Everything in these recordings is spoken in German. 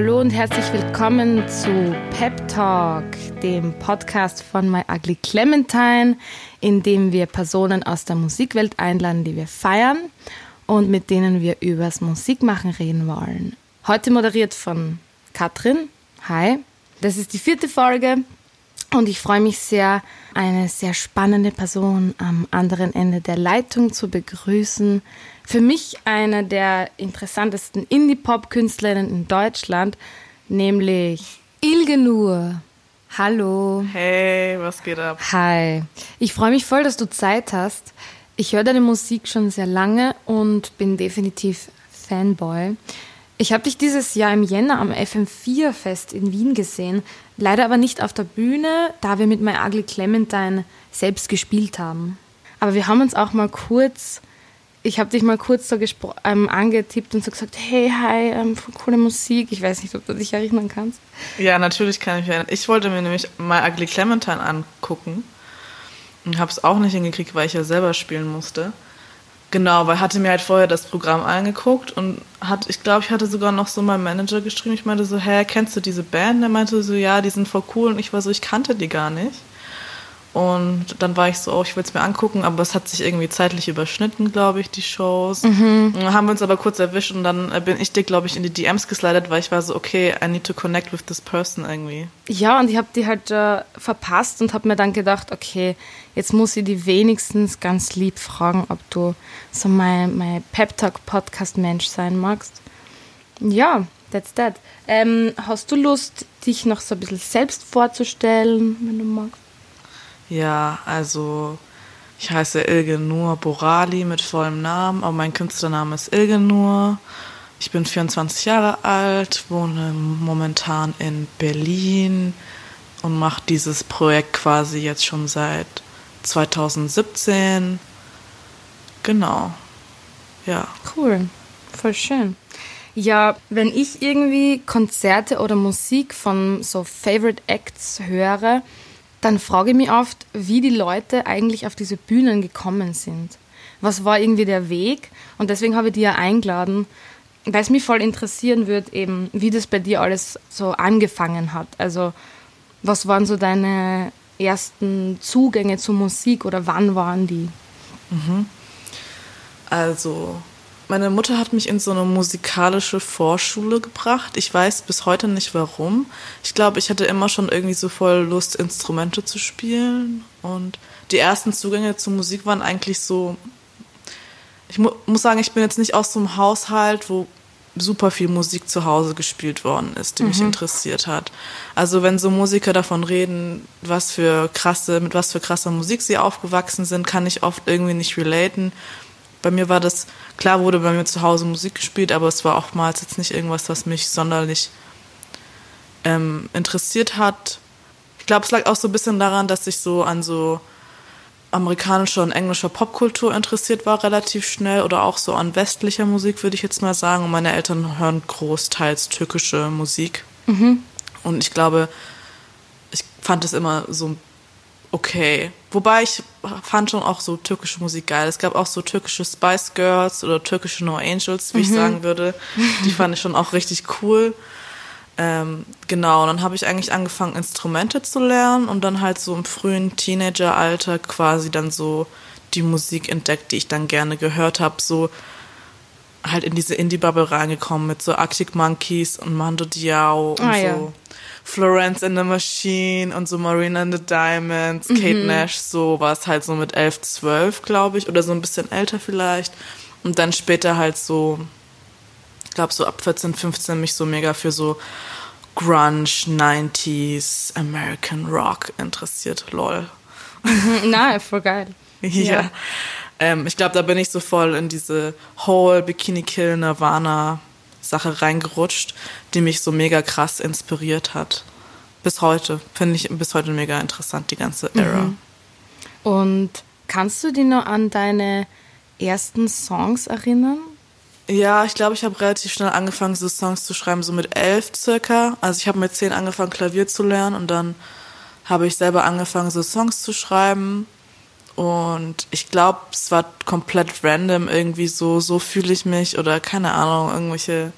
Hallo und herzlich willkommen zu Pep Talk, dem Podcast von My Ugly Clementine, in dem wir Personen aus der Musikwelt einladen, die wir feiern und mit denen wir übers Musikmachen reden wollen. Heute moderiert von Katrin. Hi. Das ist die vierte Folge und ich freue mich sehr, eine sehr spannende Person am anderen Ende der Leitung zu begrüßen. Für mich eine der interessantesten Indie-Pop-Künstlerinnen in Deutschland, nämlich Ilgenur. Hallo. Hey, was geht ab? Hi. Ich freue mich voll, dass du Zeit hast. Ich höre deine Musik schon sehr lange und bin definitiv Fanboy. Ich habe dich dieses Jahr im Jänner am FM4-Fest in Wien gesehen, leider aber nicht auf der Bühne, da wir mit My Ugly Clementine selbst gespielt haben. Aber wir haben uns auch mal kurz ich habe dich mal kurz so ähm, angetippt und so gesagt, hey, hi, ähm, coole Musik. Ich weiß nicht, ob du dich erinnern kannst. Ja, natürlich kann ich mich erinnern. Ich wollte mir nämlich mal Ugly Clementine angucken und habe es auch nicht hingekriegt, weil ich ja selber spielen musste. Genau, weil hatte mir halt vorher das Programm angeguckt und hat, ich glaube, ich hatte sogar noch so meinem Manager geschrieben. Ich meinte so, hä, kennst du diese Band? Der meinte so, ja, die sind voll cool. Und ich war so, ich kannte die gar nicht. Und dann war ich so, oh, ich will es mir angucken, aber es hat sich irgendwie zeitlich überschnitten, glaube ich, die Shows. Mhm. Haben wir uns aber kurz erwischt und dann äh, bin ich dir, glaube ich, in die DMs geslidet, weil ich war so, okay, I need to connect with this person irgendwie. Ja, und ich habe die halt äh, verpasst und habe mir dann gedacht, okay, jetzt muss ich die wenigstens ganz lieb fragen, ob du so mein, mein Pep Talk Podcast Mensch sein magst. Ja, that's that. Ähm, hast du Lust, dich noch so ein bisschen selbst vorzustellen, wenn du magst? Ja, also ich heiße Ilge Nur Borali mit vollem Namen, aber mein Künstlername ist Ilge Nur. Ich bin 24 Jahre alt, wohne momentan in Berlin und mache dieses Projekt quasi jetzt schon seit 2017. Genau. Ja. Cool. Voll schön. Ja, wenn ich irgendwie Konzerte oder Musik von so Favorite Acts höre, dann frage ich mich oft, wie die Leute eigentlich auf diese Bühnen gekommen sind. Was war irgendwie der Weg? Und deswegen habe ich die ja eingeladen, weil es mich voll interessieren würde, eben, wie das bei dir alles so angefangen hat. Also, was waren so deine ersten Zugänge zur Musik oder wann waren die? Mhm. Also, meine Mutter hat mich in so eine musikalische Vorschule gebracht. Ich weiß bis heute nicht warum. Ich glaube, ich hatte immer schon irgendwie so voll Lust, Instrumente zu spielen. Und die ersten Zugänge zur Musik waren eigentlich so. Ich mu muss sagen, ich bin jetzt nicht aus so einem Haushalt, wo super viel Musik zu Hause gespielt worden ist, die mhm. mich interessiert hat. Also wenn so Musiker davon reden, was für krasse, mit was für krasser Musik sie aufgewachsen sind, kann ich oft irgendwie nicht relaten bei mir war das, klar wurde bei mir zu Hause Musik gespielt, aber es war oftmals jetzt nicht irgendwas, was mich sonderlich ähm, interessiert hat. Ich glaube, es lag auch so ein bisschen daran, dass ich so an so amerikanischer und englischer Popkultur interessiert war, relativ schnell, oder auch so an westlicher Musik, würde ich jetzt mal sagen. Und meine Eltern hören großteils türkische Musik. Mhm. Und ich glaube, ich fand es immer so ein okay. Wobei ich fand schon auch so türkische Musik geil. Es gab auch so türkische Spice Girls oder türkische No Angels, wie mhm. ich sagen würde. Die fand ich schon auch richtig cool. Ähm, genau, und dann habe ich eigentlich angefangen, Instrumente zu lernen und dann halt so im frühen Teenageralter quasi dann so die Musik entdeckt, die ich dann gerne gehört habe. So halt in diese Indie-Bubble reingekommen mit so Arctic Monkeys und Mando Diao und ah, so. Ja. Florence in the Machine und so Marina and the Diamonds, Kate mhm. Nash, so war es halt so mit 11, 12, glaube ich, oder so ein bisschen älter vielleicht. Und dann später halt so, ich glaube so ab 14, 15 mich so mega für so Grunge, 90s, American Rock interessiert, lol. Mhm, na, voll geil. ja. ja. Ähm, ich glaube, da bin ich so voll in diese Whole Bikini Kill Nirvana Sache reingerutscht, die mich so mega krass inspiriert hat. Bis heute. Finde ich bis heute mega interessant, die ganze Era. Mhm. Und kannst du dich noch an deine ersten Songs erinnern? Ja, ich glaube, ich habe relativ schnell angefangen, so Songs zu schreiben, so mit elf circa. Also ich habe mit zehn angefangen, Klavier zu lernen und dann habe ich selber angefangen, so Songs zu schreiben. Und ich glaube, es war komplett random irgendwie so, so fühle ich mich oder keine Ahnung, irgendwelche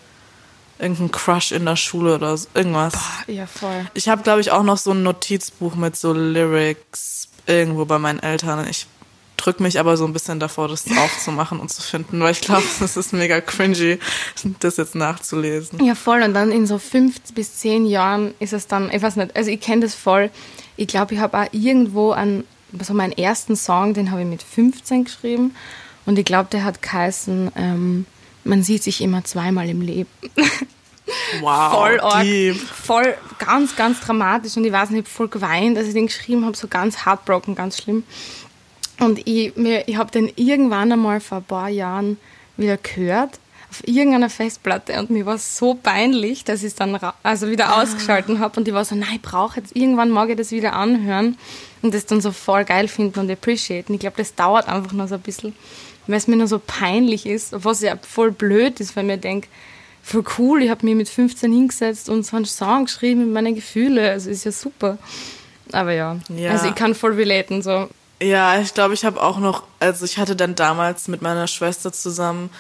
irgendein Crush in der Schule oder so, irgendwas. Boah, ja, voll. Ich habe, glaube ich, auch noch so ein Notizbuch mit so Lyrics irgendwo bei meinen Eltern. Ich drück mich aber so ein bisschen davor, das aufzumachen und zu finden, weil ich glaube, das ist mega cringy, das jetzt nachzulesen. Ja, voll. Und dann in so fünf bis zehn Jahren ist es dann, ich weiß nicht, also ich kenne das voll. Ich glaube, ich habe auch irgendwo an, so meinen ersten Song, den habe ich mit 15 geschrieben. Und ich glaube, der hat geheißen, ähm, man sieht sich immer zweimal im Leben. Wow, voll arg, deep. voll ganz, ganz dramatisch und ich weiß nicht, ich habe voll geweint, als ich den geschrieben habe, so ganz heartbroken, ganz schlimm. Und ich, mir, ich habe den irgendwann einmal vor ein paar Jahren wieder gehört auf irgendeiner Festplatte und mir war so peinlich, dass ich es dann also wieder Ah. ausgeschalten habe und ich war so, nein, ich brauche jetzt, irgendwann mag ich das wieder anhören und das dann so voll geil finden und appreciaten. Ich glaube, das dauert einfach noch so ein bisschen, weil es mir nur so peinlich ist, was ja voll blöd ist, weil mir denke, voll cool, ich habe mir mit 15 hingesetzt und so einen Song geschrieben mit meinen Gefühlen, also ist ja super. Aber ja, Ja. also ich kann voll relaten, so, Ja, ich glaube, ich habe auch noch, also ich hatte dann damals mit meiner Schwester zusammen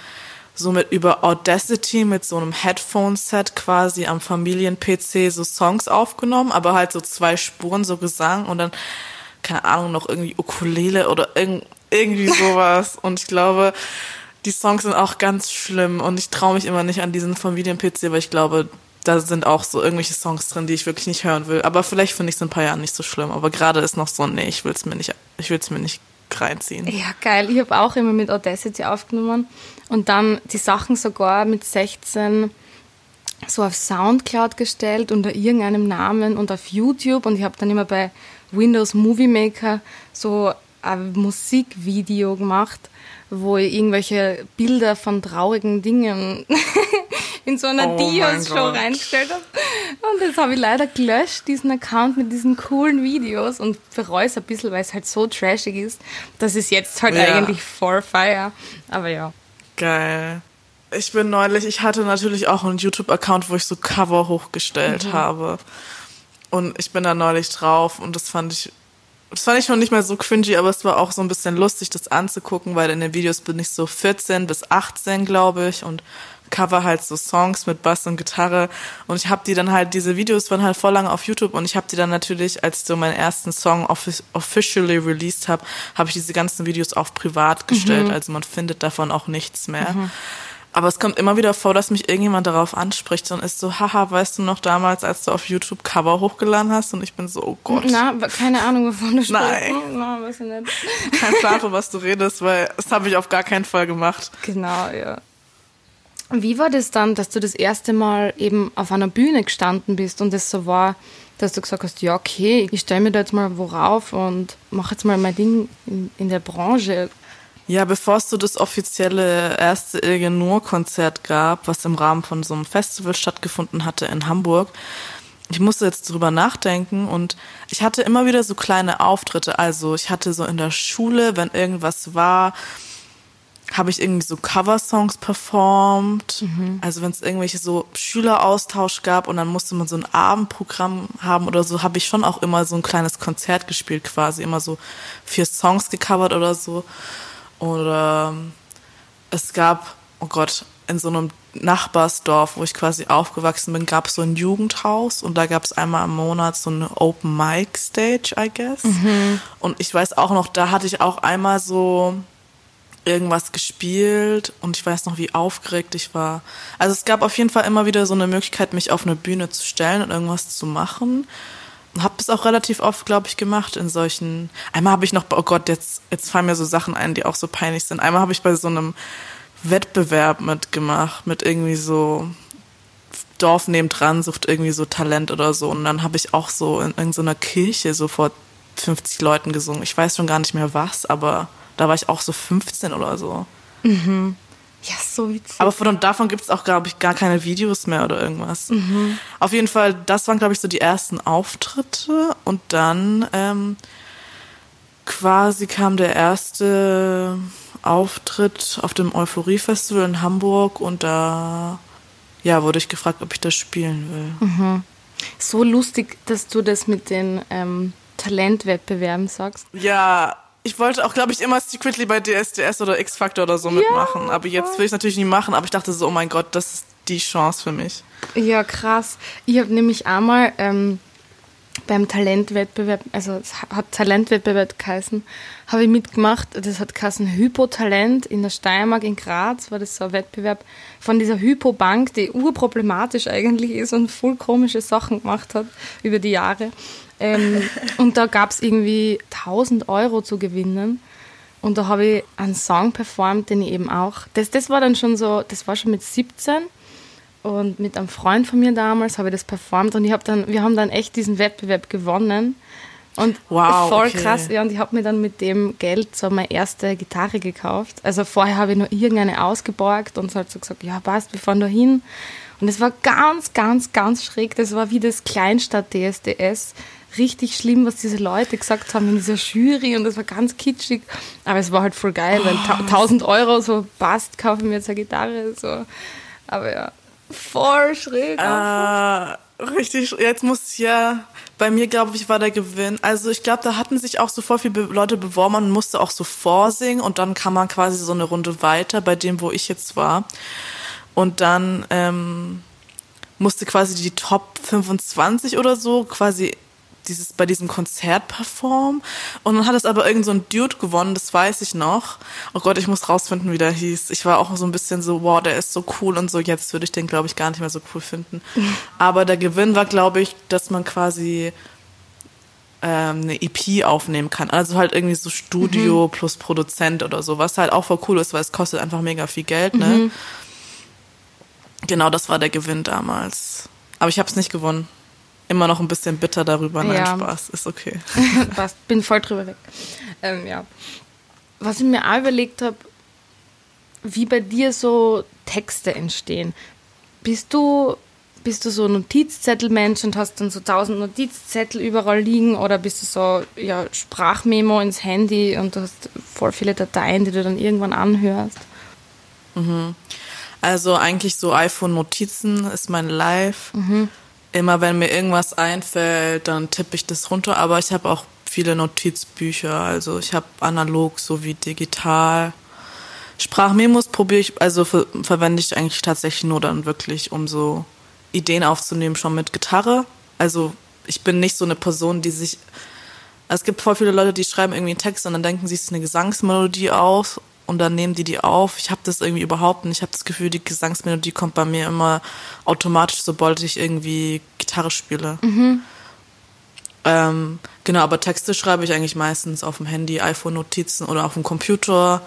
so mit über Audacity mit so einem Headphone-Set quasi am Familien-PC so Songs aufgenommen, aber halt so zwei Spuren, so Gesang und dann, keine Ahnung, noch irgendwie Ukulele oder irgend, irgendwie sowas. und ich glaube, die Songs sind auch ganz schlimm und ich traue mich immer nicht an diesen Familien-PC, weil ich glaube, da sind auch so irgendwelche Songs drin, die ich wirklich nicht hören will. Aber vielleicht finde ich es in ein paar Jahren nicht so schlimm. Aber gerade ist noch so, nee, ich will es mir nicht, ich will es mir nicht reinziehen. Ja, geil. Ich habe auch immer mit Audacity aufgenommen und dann die Sachen sogar mit 16 so auf Soundcloud gestellt unter irgendeinem Namen und auf YouTube und ich habe dann immer bei Windows Movie Maker so ein Musikvideo gemacht, wo ich irgendwelche Bilder von traurigen Dingen in so einer Oh Dios-Show reingestellt habe. Und das habe ich leider gelöscht, diesen Account mit diesen coolen Videos und bereue es ein bisschen, weil es halt so trashig ist, dass es jetzt halt Ja. eigentlich voll feier. Aber ja. Geil. Ich bin neulich, ich hatte natürlich auch einen YouTube-Account, wo ich so Cover hochgestellt habe. Und ich bin da neulich drauf und das fand ich, das fand ich schon nicht mehr so cringy, aber es war auch so ein bisschen lustig, das anzugucken, weil in den Videos bin ich so 14 bis 18, glaube ich, und cover halt so Songs mit Bass und Gitarre und ich habe die dann halt diese Videos waren halt voll lange auf YouTube und ich habe die dann natürlich als so meinen ersten Song offi officially released habe, habe ich diese ganzen Videos auf privat gestellt, also man findet davon auch nichts mehr. Aber es kommt immer wieder vor, dass mich irgendjemand darauf anspricht und ist so, haha, weißt du noch damals, als du auf YouTube Cover hochgeladen hast? Und ich bin so, oh Gott, Na, keine Ahnung, wovon du sprichst. Nein. Na, weiß ich nicht. kein Plan, von was du redest, weil das habe ich auf gar keinen Fall gemacht. Genau, ja. Wie war das dann, dass du das erste Mal eben auf einer Bühne gestanden bist und es so war, dass du gesagt hast, ja, okay, ich stelle mir da jetzt mal worauf und mache jetzt mal mein Ding in, in der Branche. Ja, bevor es so das offizielle erste Ilge Nur-Konzert gab, was im Rahmen von so einem Festival stattgefunden hatte in Hamburg, ich musste jetzt drüber nachdenken und ich hatte immer wieder so kleine Auftritte. Also ich hatte so in der Schule, wenn irgendwas war, habe ich irgendwie so Coversongs performt. Also wenn es irgendwelche so Schüleraustausch gab und dann musste man so ein Abendprogramm haben oder so, habe ich schon auch immer so ein kleines Konzert gespielt quasi, immer so vier Songs gecovert oder so. Oder ähm, es gab, oh Gott, in so einem Nachbarsdorf, wo ich quasi aufgewachsen bin, gab es so ein Jugendhaus und da gab es einmal im Monat so eine Open Mic Stage, I guess. Und ich weiß auch noch, da hatte ich auch einmal so irgendwas gespielt und ich weiß noch, wie aufgeregt ich war. Also es gab auf jeden Fall immer wieder so eine Möglichkeit, mich auf eine Bühne zu stellen und irgendwas zu machen. Hab das auch relativ oft, glaube ich, gemacht in solchen. Einmal habe ich noch, oh Gott, jetzt jetzt fallen mir so Sachen ein, die auch so peinlich sind. Einmal habe ich bei so einem Wettbewerb mitgemacht mit irgendwie so Dorf nebendran sucht irgendwie so Talent oder so und dann habe ich auch so in irgendeiner Kirche so vor 50 Leuten gesungen. Ich weiß schon gar nicht mehr was, aber da war ich auch so 15 oder so. Ja, so witzig. Aber von davon gibt es auch, glaube ich, gar keine Videos mehr oder irgendwas. Auf jeden Fall, das waren, glaube ich, so die ersten Auftritte. Und dann ähm, quasi kam der erste Auftritt auf dem Euphorie-Festival in Hamburg und da ja, wurde ich gefragt, ob ich das spielen will. so lustig, dass du das mit den ähm, Talentwettbewerben sagst. Ja, ich wollte auch, glaube ich, immer secretly bei DSDS oder X-Factor oder so mitmachen. Aber jetzt will ich es natürlich nie machen. Aber ich dachte so, oh mein Gott, das ist die Chance für mich. Ja, krass. Ich habe nämlich einmal ähm, beim Talentwettbewerb, also es hat Talentwettbewerb geheißen, habe ich mitgemacht. Das hat geheißen Hypotalent in der Steiermark in Graz, war das so ein Wettbewerb von dieser Hypobank, die urproblematisch eigentlich ist und voll komische Sachen gemacht hat über die Jahre. Ähm, und da gab es irgendwie 1000 Euro zu gewinnen. Und da habe ich einen Song performt, den ich eben auch, das, das war dann schon so, das war schon mit 17 und mit einem Freund von mir damals habe ich das performt und ich habe dann, wir haben dann echt diesen Wettbewerb gewonnen. Und wow, voll okay. krass, ja, und ich habe mir dann mit dem Geld so meine erste Gitarre gekauft. Also vorher habe ich nur irgendeine ausgeborgt und so halt so gesagt, ja passt, wir fahren da hin. Und es war ganz, ganz, ganz schräg. Das war wie das Kleinstadt-DSDS. Richtig schlimm, was diese Leute gesagt haben in dieser Jury und das war ganz kitschig. Aber es war halt voll geil, weil 1000 Euro so passt, kaufen wir jetzt eine Gitarre. So. Aber ja, Voll schräg. Äh, richtig, jetzt muss ja, bei mir glaube ich war der Gewinn. Also ich glaube, da hatten sich auch so voll viele Leute beworben und musste auch so vorsingen und dann kam man quasi so eine Runde weiter bei dem, wo ich jetzt war. Und dann ähm, musste quasi die Top 25 oder so quasi dieses, bei diesem Konzert performen. Und dann hat es aber irgend so ein Dude gewonnen, das weiß ich noch. Oh Gott, ich muss rausfinden, wie der hieß. Ich war auch so ein bisschen so, wow, der ist so cool und so. Jetzt würde ich den, glaube ich, gar nicht mehr so cool finden. aber der Gewinn war, glaube ich, dass man quasi ähm, eine EP aufnehmen kann. Also halt irgendwie so Studio mhm. plus Produzent oder so, was halt auch voll cool ist, weil es kostet einfach mega viel Geld, ne? Mhm. Genau, das war der Gewinn damals. Aber ich habe es nicht gewonnen immer noch ein bisschen bitter darüber. Nein, ja. Spaß, ist okay. Passt, bin voll drüber weg. Ähm, ja. Was ich mir auch überlegt habe, wie bei dir so Texte entstehen. Bist du, bist du so Notizzettelmensch und hast dann so tausend Notizzettel überall liegen oder bist du so ja, Sprachmemo ins Handy und du hast voll viele Dateien, die du dann irgendwann anhörst? Mhm. Also eigentlich so iPhone-Notizen ist mein Live. Mhm immer wenn mir irgendwas einfällt, dann tippe ich das runter. Aber ich habe auch viele Notizbücher. Also ich habe analog sowie digital. Sprachmemos probiere ich, also ver verwende ich eigentlich tatsächlich nur dann wirklich, um so Ideen aufzunehmen, schon mit Gitarre. Also ich bin nicht so eine Person, die sich. Es gibt voll viele Leute, die schreiben irgendwie einen Text und dann denken sie, es ist eine Gesangsmelodie aus und dann nehmen die die auf. Ich habe das irgendwie überhaupt nicht. Ich habe das Gefühl, die Gesangsmelodie kommt bei mir immer automatisch, sobald ich irgendwie Gitarre spiele. Mhm. Ähm, genau, aber Texte schreibe ich eigentlich meistens auf dem Handy, iPhone-Notizen oder auf dem Computer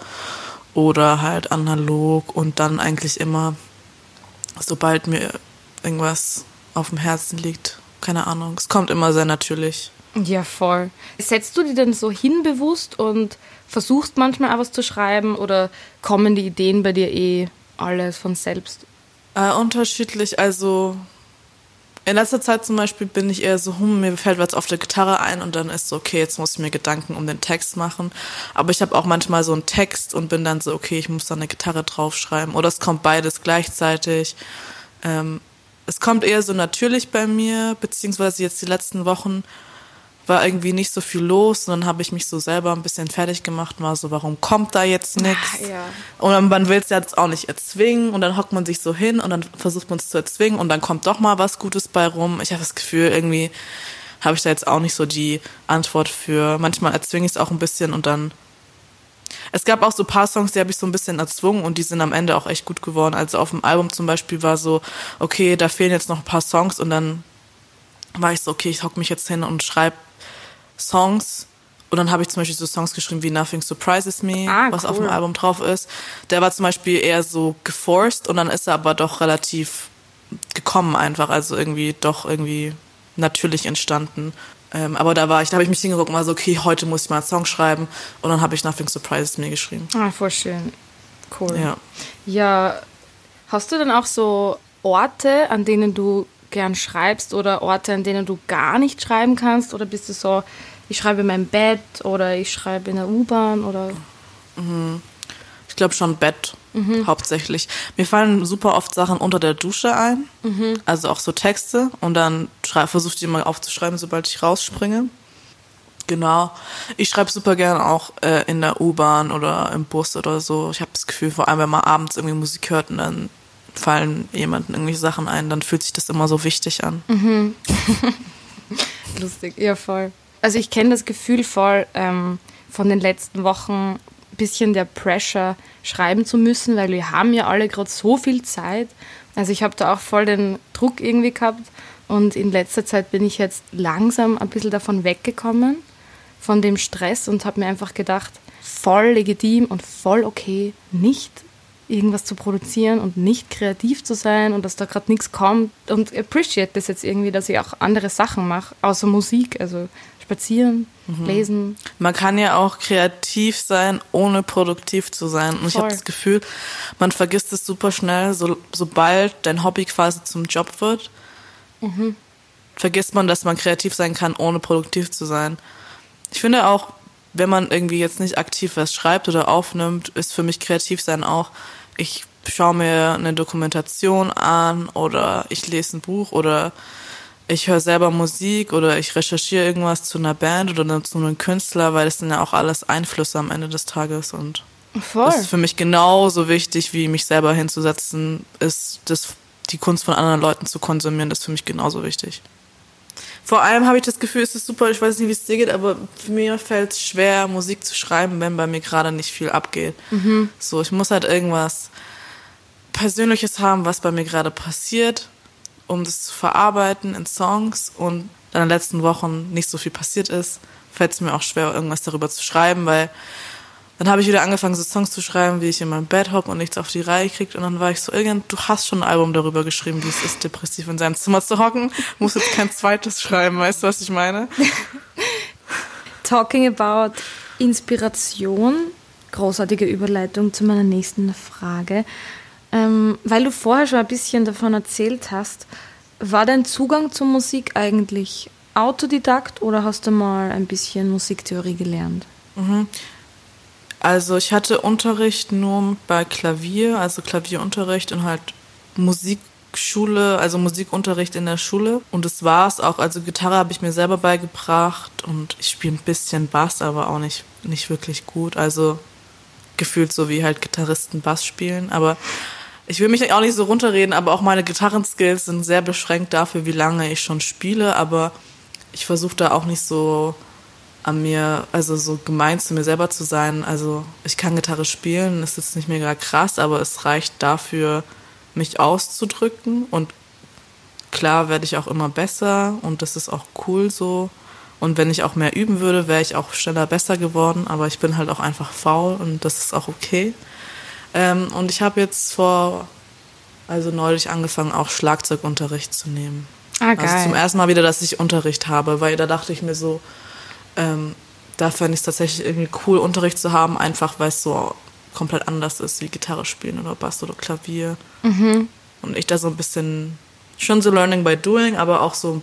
oder halt analog und dann eigentlich immer, sobald mir irgendwas auf dem Herzen liegt. Keine Ahnung. Es kommt immer sehr natürlich. Ja, voll. Setzt du die denn so hin bewusst und versuchst manchmal auch was zu schreiben oder kommen die Ideen bei dir eh alles von selbst? Äh, unterschiedlich. Also in letzter Zeit zum Beispiel bin ich eher so, hm, mir fällt was auf der Gitarre ein und dann ist so, okay, jetzt muss ich mir Gedanken um den Text machen. Aber ich habe auch manchmal so einen Text und bin dann so, okay, ich muss da eine Gitarre draufschreiben. Oder es kommt beides gleichzeitig. Ähm, es kommt eher so natürlich bei mir, beziehungsweise jetzt die letzten Wochen war irgendwie nicht so viel los und dann habe ich mich so selber ein bisschen fertig gemacht und war so, warum kommt da jetzt nichts? Ja. Und man will es jetzt auch nicht erzwingen und dann hockt man sich so hin und dann versucht man es zu erzwingen und dann kommt doch mal was Gutes bei rum. Ich habe das Gefühl, irgendwie habe ich da jetzt auch nicht so die Antwort für. Manchmal erzwinge ich es auch ein bisschen und dann es gab auch so ein paar Songs, die habe ich so ein bisschen erzwungen und die sind am Ende auch echt gut geworden. Also auf dem Album zum Beispiel war so, okay, da fehlen jetzt noch ein paar Songs und dann war ich so, okay, ich hock mich jetzt hin und schreibe Songs. Und dann habe ich zum Beispiel so Songs geschrieben wie Nothing Surprises Me, ah, was auf dem Album drauf ist. Der war zum Beispiel eher so geforced und dann ist er aber doch relativ gekommen einfach, also irgendwie doch irgendwie natürlich entstanden. Ähm, aber da war ich, da habe ich mich hingeguckt und war so, okay, heute muss ich mal einen Song schreiben und dann habe ich Nothing Surprises Me geschrieben. Ah, voll schön. Cool. Ja. Ja, hast du dann auch so Orte, an denen du gern schreibst oder Orte, an denen du gar nicht schreiben kannst? Oder bist du so, ich schreibe in meinem Bett oder ich schreibe in der U-Bahn oder? Mhm. Ich glaube schon Bett mhm. hauptsächlich. Mir fallen super oft Sachen unter der Dusche ein, mhm. also auch so Texte und dann versuche ich die mal aufzuschreiben, sobald ich rausspringe. Genau. Ich schreibe super gern auch äh, in der U-Bahn oder im Bus oder so. Ich habe das Gefühl, vor allem wenn man abends irgendwie Musik hört und dann fallen jemandem irgendwelche Sachen ein, dann fühlt sich das immer so wichtig an. Mhm. Lustig, ja voll. Also ich kenne das Gefühl voll ähm, von den letzten Wochen, ein bisschen der Pressure schreiben zu müssen, weil wir haben ja alle gerade so viel Zeit. Also ich habe da auch voll den Druck irgendwie gehabt und in letzter Zeit bin ich jetzt langsam ein bisschen davon weggekommen, von dem Stress und habe mir einfach gedacht, voll legitim und voll okay, nicht irgendwas zu produzieren und nicht kreativ zu sein und dass da gerade nichts kommt und appreciate das jetzt irgendwie, dass ich auch andere Sachen mache, außer Musik, also spazieren, mhm. lesen. Man kann ja auch kreativ sein, ohne produktiv zu sein. Und Voll. ich habe das Gefühl, man vergisst es super schnell, so, sobald dein Hobby quasi zum Job wird, mhm. vergisst man, dass man kreativ sein kann, ohne produktiv zu sein. Ich finde auch, wenn man irgendwie jetzt nicht aktiv was schreibt oder aufnimmt, ist für mich kreativ sein auch, ich schaue mir eine Dokumentation an oder ich lese ein Buch oder ich höre selber Musik oder ich recherchiere irgendwas zu einer Band oder zu einem Künstler, weil das sind ja auch alles Einflüsse am Ende des Tages und Voll. das ist für mich genauso wichtig, wie mich selber hinzusetzen, ist das, die Kunst von anderen Leuten zu konsumieren, das ist für mich genauso wichtig. Vor allem habe ich das Gefühl, es ist super, ich weiß nicht, wie es dir geht, aber mir fällt es schwer, Musik zu schreiben, wenn bei mir gerade nicht viel abgeht. Mhm. So, ich muss halt irgendwas Persönliches haben, was bei mir gerade passiert, um das zu verarbeiten in Songs und in den letzten Wochen nicht so viel passiert ist, fällt es mir auch schwer, irgendwas darüber zu schreiben, weil dann habe ich wieder angefangen, so Songs zu schreiben, wie ich in meinem Bett hocke und nichts auf die Reihe kriege. Und dann war ich so, irgend, du hast schon ein Album darüber geschrieben, wie es ist, depressiv in seinem Zimmer zu hocken. Muss jetzt kein zweites schreiben, weißt du, was ich meine? Talking about Inspiration. Großartige Überleitung zu meiner nächsten Frage. Ähm, weil du vorher schon ein bisschen davon erzählt hast, war dein Zugang zur Musik eigentlich Autodidakt oder hast du mal ein bisschen Musiktheorie gelernt? Mhm. Also ich hatte Unterricht nur bei Klavier, also Klavierunterricht und halt Musikschule, also Musikunterricht in der Schule. Und das war's auch. Also Gitarre habe ich mir selber beigebracht und ich spiele ein bisschen Bass, aber auch nicht, nicht wirklich gut. Also gefühlt so wie halt Gitarristen Bass spielen. Aber ich will mich auch nicht so runterreden, aber auch meine Gitarrenskills sind sehr beschränkt dafür, wie lange ich schon spiele. Aber ich versuche da auch nicht so an mir, also so gemein zu mir selber zu sein. Also ich kann Gitarre spielen, ist jetzt nicht mega krass, aber es reicht dafür, mich auszudrücken. Und klar werde ich auch immer besser und das ist auch cool so. Und wenn ich auch mehr üben würde, wäre ich auch schneller besser geworden. Aber ich bin halt auch einfach faul und das ist auch okay. Ähm, und ich habe jetzt vor, also neulich angefangen, auch Schlagzeugunterricht zu nehmen. Ah, geil. Also zum ersten Mal wieder, dass ich Unterricht habe, weil da dachte ich mir so, ähm, da fände ich es tatsächlich irgendwie cool, Unterricht zu haben, einfach weil es so komplett anders ist wie Gitarre spielen oder Bass oder Klavier. Mhm. Und ich da so ein bisschen, schon so Learning by Doing, aber auch so,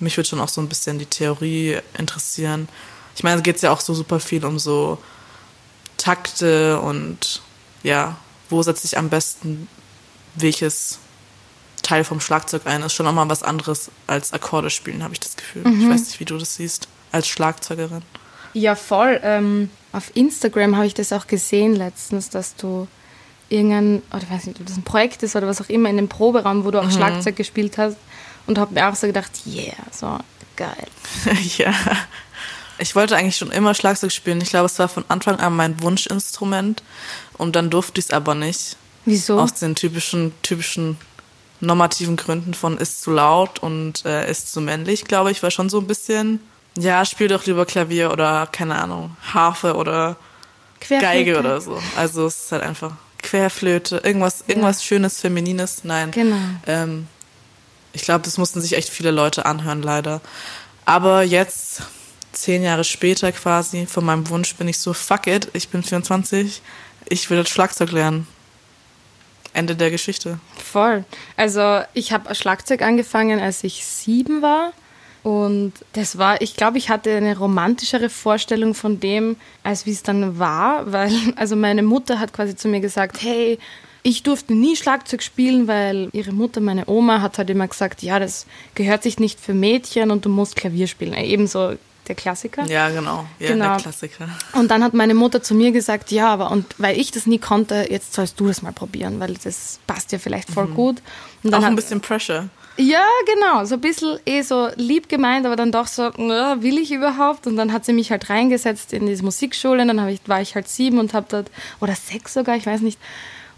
mich würde schon auch so ein bisschen die Theorie interessieren. Ich meine, es geht ja auch so super viel um so Takte und ja, wo setze ich am besten welches Teil vom Schlagzeug ein. Ist schon nochmal was anderes als Akkorde spielen, habe ich das Gefühl. Mhm. Ich weiß nicht, wie du das siehst als Schlagzeugerin. Ja, voll. Ähm, auf Instagram habe ich das auch gesehen letztens, dass du irgendein, oder ich weiß nicht, ob das ein Projekt ist oder was auch immer, in dem Proberaum, wo du auch mhm. Schlagzeug gespielt hast. Und habe mir auch so gedacht, yeah, so geil. ja. Ich wollte eigentlich schon immer Schlagzeug spielen. Ich glaube, es war von Anfang an mein Wunschinstrument. Und dann durfte ich es aber nicht. Wieso? Aus den typischen, typischen normativen Gründen von ist zu laut und äh, ist zu männlich, glaube ich, war schon so ein bisschen ja, spiel doch lieber Klavier oder, keine Ahnung, Harfe oder Geige oder so. Also es ist halt einfach Querflöte, irgendwas, irgendwas ja. Schönes, Feminines. Nein. Genau. Ähm, ich glaube, das mussten sich echt viele Leute anhören, leider. Aber jetzt, zehn Jahre später quasi, von meinem Wunsch bin ich so, fuck it, ich bin 24, ich will das Schlagzeug lernen. Ende der Geschichte. Voll. Also ich habe Schlagzeug angefangen, als ich sieben war. Und das war, ich glaube, ich hatte eine romantischere Vorstellung von dem, als wie es dann war, weil, also meine Mutter hat quasi zu mir gesagt, hey, ich durfte nie Schlagzeug spielen, weil ihre Mutter, meine Oma, hat halt immer gesagt, ja, das gehört sich nicht für Mädchen und du musst Klavier spielen. Ebenso der Klassiker. Ja, genau. Ja, Genau. der Klassiker. Und dann hat meine Mutter zu mir gesagt, ja, aber und weil ich das nie konnte, jetzt sollst du das mal probieren, weil das passt dir vielleicht voll gut. Und dann Auch ein hat, bisschen Pressure. ja, genau, so ein bisschen eh so lieb gemeint, aber dann doch so, na, will ich überhaupt? Und dann hat sie mich halt reingesetzt in diese Musikschule, dann hab ich, war ich halt sieben und habe dort, oder sechs sogar, ich weiß nicht.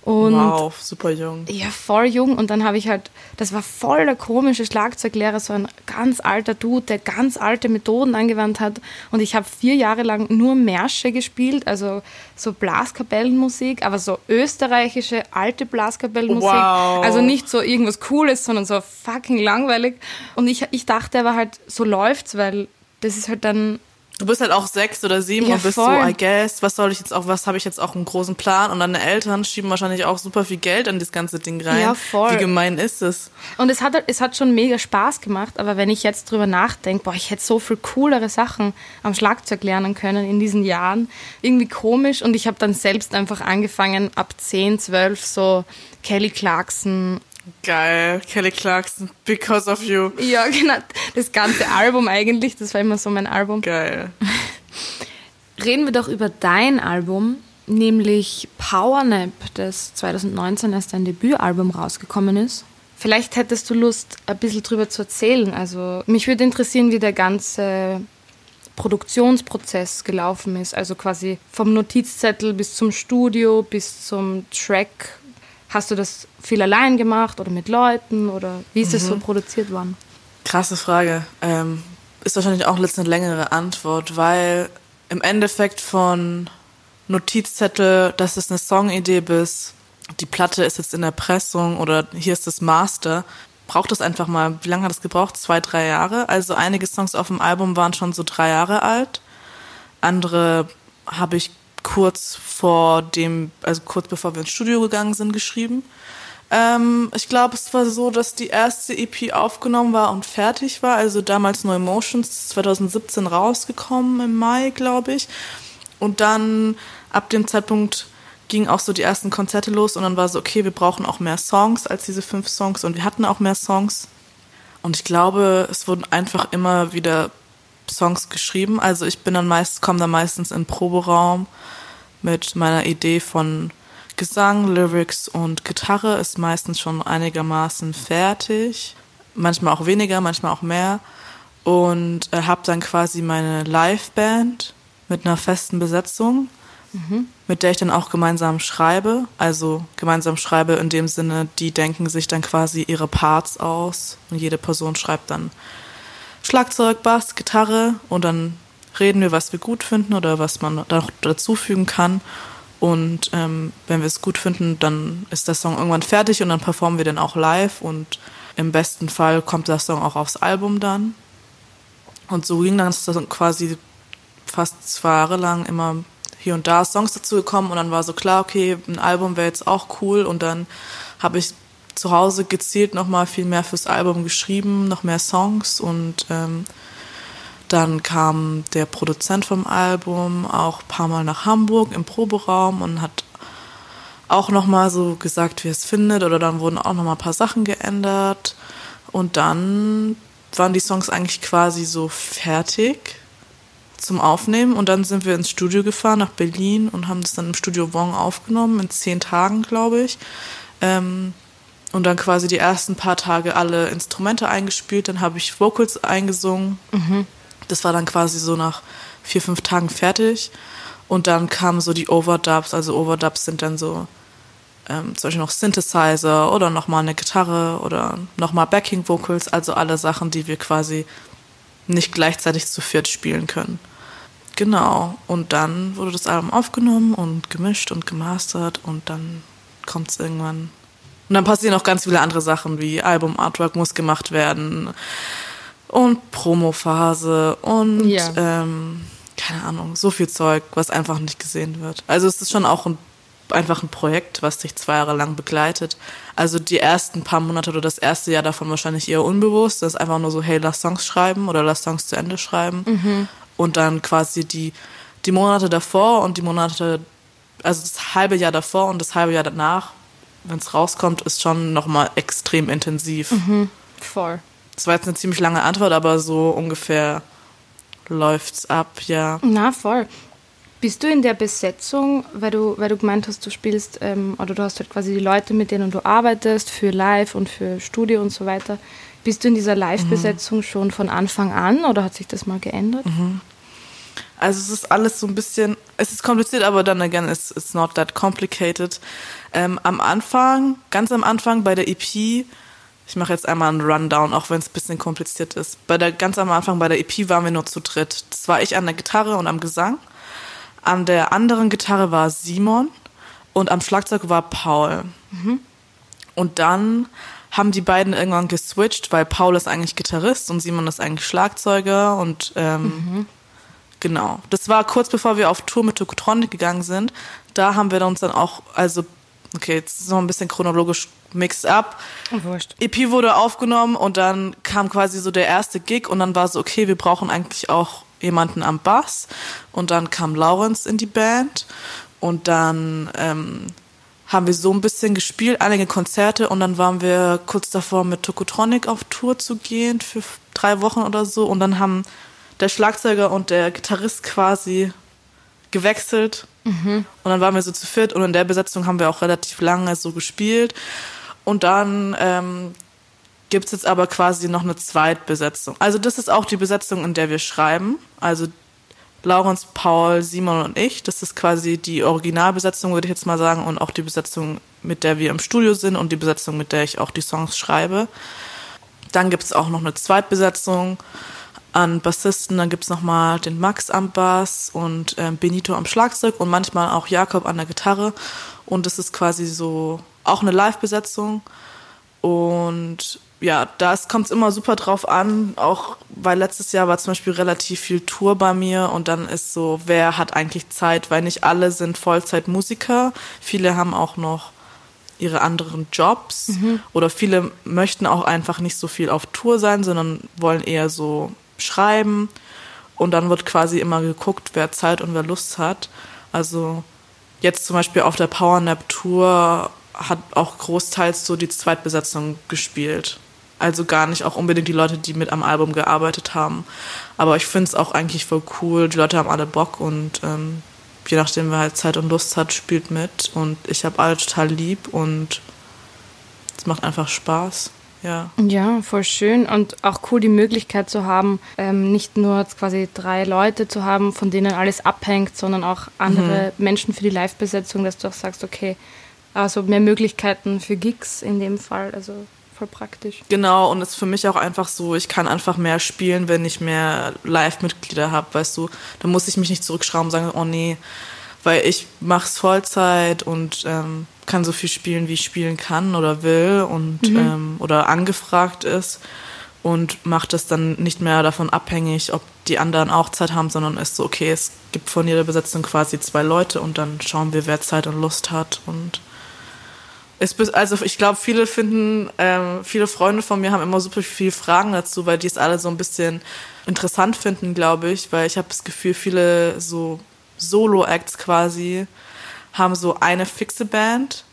Und wow, super jung. ja, voll jung. Und dann habe ich halt, das war voll der komische Schlagzeuglehrer, so ein ganz alter Dude, der ganz alte Methoden angewandt hat. Und ich habe vier Jahre lang nur Märsche gespielt, also so Blaskapellenmusik, aber so österreichische alte Blaskapellenmusik. Wow. Also nicht so irgendwas Cooles, sondern so fucking langweilig. Und ich, ich dachte aber halt, so läuft's, weil das ist halt dann Du bist halt auch sechs oder sieben Ja, und bist voll. so, I guess, was soll ich jetzt auch, was habe ich jetzt auch einen großen Plan? Und deine Eltern schieben wahrscheinlich auch super viel Geld in das ganze Ding rein. Ja, voll. Wie gemein ist es? Und es hat, es hat schon mega Spaß gemacht, aber wenn ich jetzt drüber nachdenke, boah, ich hätte so viel coolere Sachen am Schlagzeug lernen können in diesen Jahren. Irgendwie komisch und ich habe dann selbst einfach angefangen, ab 10, 12 so Kelly Clarkson. Geil, Kelly Clarkson, Because of You. Ja, genau, das ganze Album eigentlich, das war immer so mein Album. Geil. Reden wir doch über dein Album, nämlich Powernap, das 2019 erst dein Debütalbum rausgekommen ist. Vielleicht hättest du Lust, ein bisschen drüber zu erzählen. Also mich würde interessieren, wie der ganze Produktionsprozess gelaufen ist. Also quasi vom Notizzettel bis zum Studio, bis zum Track. Hast du das viel allein gemacht oder mit Leuten oder wie ist das so produziert worden? Krasse Frage. Ähm, ist wahrscheinlich auch jetzt eine längere Antwort, weil im Endeffekt von Notizzettel, das ist eine Songidee bis die Platte ist jetzt in der Pressung oder hier ist das Master, braucht es einfach mal, wie lange hat es gebraucht? Zwei, drei Jahre. Also einige Songs auf dem Album waren schon so drei Jahre alt. Andere habe ich kurz vor dem, also kurz bevor wir ins Studio gegangen sind, geschrieben. Ähm, ich glaube, es war so, dass die erste EP aufgenommen war und fertig war. Also damals No Emotions, 2017 rausgekommen im Mai, glaube ich. Und dann ab dem Zeitpunkt gingen auch so die ersten Konzerte los und dann war so, okay, wir brauchen auch mehr Songs als diese fünf Songs und wir hatten auch mehr Songs. Und ich glaube, es wurden einfach immer wieder Songs geschrieben. Also ich bin dann meist, komme dann meistens in den Proberaum mit meiner Idee von Gesang, Lyrics und Gitarre ist meistens schon einigermaßen fertig. Manchmal auch weniger, manchmal auch mehr. Und äh, habe dann quasi meine Liveband mit einer festen Besetzung, mit der ich dann auch gemeinsam schreibe. Also gemeinsam schreibe in dem Sinne, die denken sich dann quasi ihre Parts aus und jede Person schreibt dann Schlagzeug, Bass, Gitarre und dann reden wir, was wir gut finden oder was man da noch dazufügen kann. Und ähm, wenn wir es gut finden, dann ist der Song irgendwann fertig und dann performen wir den auch live und im besten Fall kommt der Song auch aufs Album dann. Und so ging dann quasi fast zwei Jahre lang immer hier und da Songs dazu gekommen und dann war so klar, okay, ein Album wäre jetzt auch cool und dann habe ich zu Hause gezielt nochmal viel mehr fürs Album geschrieben, noch mehr Songs und ähm, dann kam der Produzent vom Album auch ein paar Mal nach Hamburg im Proberaum und hat auch nochmal so gesagt, wie er es findet. Oder dann wurden auch nochmal ein paar Sachen geändert. Und dann waren die Songs eigentlich quasi so fertig zum Aufnehmen. Und dann sind wir ins Studio gefahren nach Berlin und haben das dann im Studio Wong aufgenommen in zehn Tagen, glaube ich. Ähm, und dann quasi die ersten paar Tage alle Instrumente eingespielt, dann habe ich Vocals eingesungen. Das war dann quasi so nach vier, fünf Tagen fertig. Und dann kamen so die Overdubs. Also Overdubs sind dann so ähm, zum Beispiel noch Synthesizer oder nochmal eine Gitarre oder nochmal Backing Vocals. Also alle Sachen, die wir quasi nicht gleichzeitig zu viert spielen können. Genau. Und dann wurde das Album aufgenommen und gemischt und gemastert und dann kommt es irgendwann. Und dann passieren auch ganz viele andere Sachen, wie Album-Artwork muss gemacht werden und Promophase und Ja. ähm, keine Ahnung, so viel Zeug, was einfach nicht gesehen wird. Also es ist schon auch ein, einfach ein Projekt, was dich zwei Jahre lang begleitet. Also die ersten paar Monate oder das erste Jahr davon wahrscheinlich eher unbewusst. Das ist einfach nur so, hey, lass Songs schreiben oder lass Songs zu Ende schreiben. Und dann quasi die, die Monate davor und die Monate, also das halbe Jahr davor und das halbe Jahr danach, wenn es rauskommt, ist schon nochmal extrem intensiv. Voll. Das war jetzt eine ziemlich lange Antwort, aber so ungefähr läuft's ab, ja. Na, voll. Bist du in der Besetzung, weil du, weil du gemeint hast, du spielst ähm, oder du hast halt quasi die Leute, mit denen du arbeitest, für Live und für Studio und so weiter. Bist du in dieser Live-Besetzung mhm. schon von Anfang an oder hat sich das mal geändert? Mhm. Also es ist alles so ein bisschen, es ist kompliziert, aber dann again, it's, it's not that complicated. Ähm, am Anfang, ganz am Anfang bei der EP, ich mache jetzt einmal einen Rundown, auch wenn es ein bisschen kompliziert ist. Bei der, ganz am Anfang bei der EP waren wir nur zu dritt. Das war ich an der Gitarre und am Gesang. An der anderen Gitarre war Simon und am Schlagzeug war Paul. Mhm. Und dann haben die beiden irgendwann geswitcht, weil Paul ist eigentlich Gitarrist und Simon ist eigentlich Schlagzeuger und ähm, mhm. Genau. Das war kurz bevor wir auf Tour mit Tokotronic gegangen sind. Da haben wir uns dann auch, also, okay, jetzt ist noch ein bisschen chronologisch mixed up. Wurscht. EP wurde aufgenommen und dann kam quasi so der erste Gig und dann war so, okay, wir brauchen eigentlich auch jemanden am Bass. Und dann kam Lawrence in die Band und dann ähm, haben wir so ein bisschen gespielt, einige Konzerte und dann waren wir kurz davor mit Tokotronic auf Tour zu gehen für drei Wochen oder so und dann haben der Schlagzeuger und der Gitarrist quasi gewechselt. Mhm. Und dann waren wir so zu viert und in der Besetzung haben wir auch relativ lange so gespielt. Und dann ähm, gibt es jetzt aber quasi noch eine Zweitbesetzung. Also das ist auch die Besetzung, in der wir schreiben. Also Laurens, Paul, Simon und ich. Das ist quasi die Originalbesetzung, würde ich jetzt mal sagen, und auch die Besetzung, mit der wir im Studio sind und die Besetzung, mit der ich auch die Songs schreibe. Dann gibt es auch noch eine Zweitbesetzung an Bassisten. Dann gibt's noch mal den Max am Bass und ähm, Benito am Schlagzeug und manchmal auch Jakob an der Gitarre. Und das ist quasi so auch eine Live-Besetzung. Und ja, da kommt es immer super drauf an, auch weil letztes Jahr war zum Beispiel relativ viel Tour bei mir und dann ist so, wer hat eigentlich Zeit, weil nicht alle sind Vollzeitmusiker, viele haben auch noch ihre anderen Jobs mhm. oder viele möchten auch einfach nicht so viel auf Tour sein, sondern wollen eher so schreiben und dann wird quasi immer geguckt, wer Zeit und wer Lust hat. Also jetzt zum Beispiel auf der Powernap Tour hat auch großteils so die Zweitbesetzung gespielt. Also gar nicht auch unbedingt die Leute, die mit am Album gearbeitet haben. Aber ich finde es auch eigentlich voll cool. Die Leute haben alle Bock und ähm, je nachdem, wer halt Zeit und Lust hat, spielt mit. Und ich habe alle total lieb und es macht einfach Spaß. Ja. Ja, voll schön und auch cool die Möglichkeit zu haben, ähm, nicht nur quasi drei Leute zu haben, von denen alles abhängt, sondern auch andere mhm. Menschen für die Live-Besetzung, dass du auch sagst, okay, also mehr Möglichkeiten für Gigs in dem Fall, also voll praktisch. Genau, und es ist für mich auch einfach so, ich kann einfach mehr spielen, wenn ich mehr Live-Mitglieder habe, weißt du. Da muss ich mich nicht zurückschrauben und sagen, oh nee, weil ich mache es Vollzeit und ähm, kann so viel spielen, wie ich spielen kann oder will und mhm. ähm, oder angefragt ist und macht es dann nicht mehr davon abhängig, ob die anderen auch Zeit haben, sondern ist so, okay, es gibt von jeder Besetzung quasi zwei Leute und dann schauen wir, wer Zeit und Lust hat und ist, also ich glaube, viele finden, ähm, viele Freunde von mir haben immer super viele Fragen dazu, weil die es alle so ein bisschen interessant finden, glaube ich, weil ich habe das Gefühl, viele so Solo-Acts quasi haben so eine fixe Band.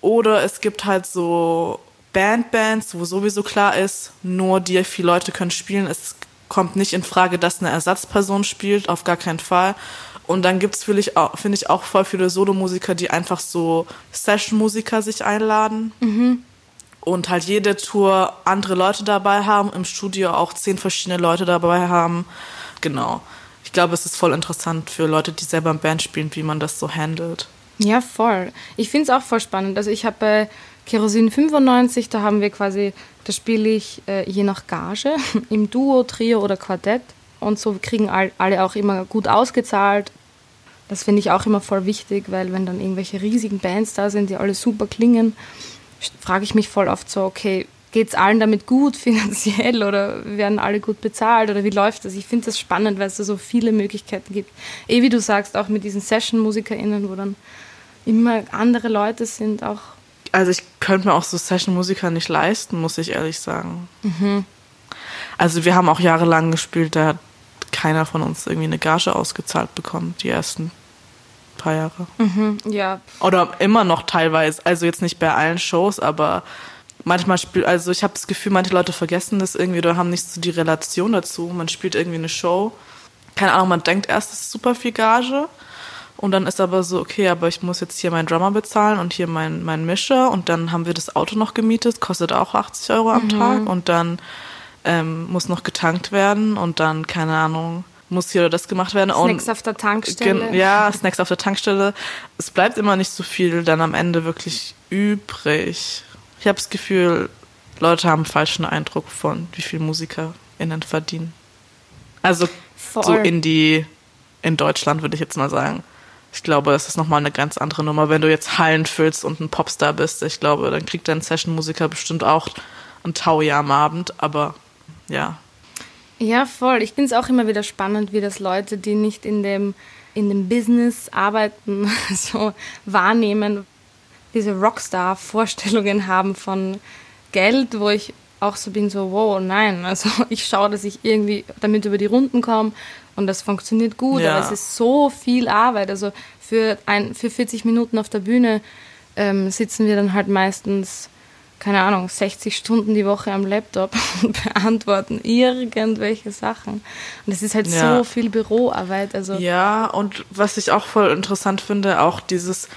Oder es gibt halt so Bandbands, wo sowieso klar ist, nur die vier Leute können spielen. Es kommt nicht in Frage, dass eine Ersatzperson spielt, auf gar keinen Fall. Und dann gibt's finde ich, auch, find ich, auch voll viele Solomusiker, die einfach so Session-Musiker sich einladen. Mhm. Und halt jede Tour andere Leute dabei haben, im Studio auch zehn verschiedene Leute dabei haben. Genau ich glaube, es ist voll interessant für Leute, die selber im Band spielen, wie man das so handelt. Ja, voll. Ich finde es auch voll spannend. Also ich habe bei Kerosin 95, da haben wir quasi, da spiele ich äh, je nach Gage im Duo, Trio oder Quartett. Und so kriegen all, alle auch immer gut ausgezahlt. Das finde ich auch immer voll wichtig, weil wenn dann irgendwelche riesigen Bands da sind, die alle super klingen, frage ich mich voll oft so, okay, geht es allen damit gut finanziell oder werden alle gut bezahlt oder wie läuft das? Ich finde das spannend, weil es da so viele Möglichkeiten gibt. Eh wie du sagst, auch mit diesen Session-MusikerInnen, wo dann immer andere Leute sind, auch. Also ich könnte mir auch so Session-Musiker nicht leisten, muss ich ehrlich sagen. Mhm. Also wir haben auch jahrelang gespielt, da hat keiner von uns irgendwie eine Gage ausgezahlt bekommen, die ersten paar Jahre. Mhm, ja. Oder immer noch teilweise, also jetzt nicht bei allen Shows, aber manchmal spielt, also ich habe das Gefühl, manche Leute vergessen das irgendwie oder haben nicht so die Relation dazu. Man spielt irgendwie eine Show. Keine Ahnung, man denkt erst, es ist super viel Gage. Und dann ist aber so, okay, aber ich muss jetzt hier meinen Drummer bezahlen und hier meinen mein Mischer und dann haben wir das Auto noch gemietet, kostet auch 80 Euro am mhm. Tag und dann ähm, muss noch getankt werden und dann, keine Ahnung, muss hier oder das gemacht werden. Snacks und, auf der Tankstelle. Ja, Snacks auf der Tankstelle. Es bleibt immer nicht so viel dann am Ende wirklich übrig. Ich habe das Gefühl, Leute haben einen falschen Eindruck von, wie viel MusikerInnen verdienen. Also Voll. so in die, in Deutschland würde ich jetzt mal sagen. Ich glaube, das ist nochmal eine ganz andere Nummer. Wenn du jetzt Hallen füllst und ein Popstar bist, ich glaube, dann kriegt dein Session-Musiker bestimmt auch ein Taujahr am Abend, aber ja. Ja, voll. Ich finde es auch immer wieder spannend, wie das Leute, die nicht in dem, in dem Business arbeiten, so wahrnehmen, diese Rockstar-Vorstellungen haben von Geld, wo ich auch so bin, so, wow, nein, also ich schaue, dass ich irgendwie damit über die Runden komme und das funktioniert gut, ja. aber es ist so viel Arbeit. Also für, ein, für 40 Minuten auf der Bühne ähm, sitzen wir dann halt meistens, keine Ahnung, 60 Stunden die Woche am Laptop und beantworten irgendwelche Sachen. Und es ist halt ja. so viel Büroarbeit. Also ja, und was ich auch voll interessant finde, auch dieses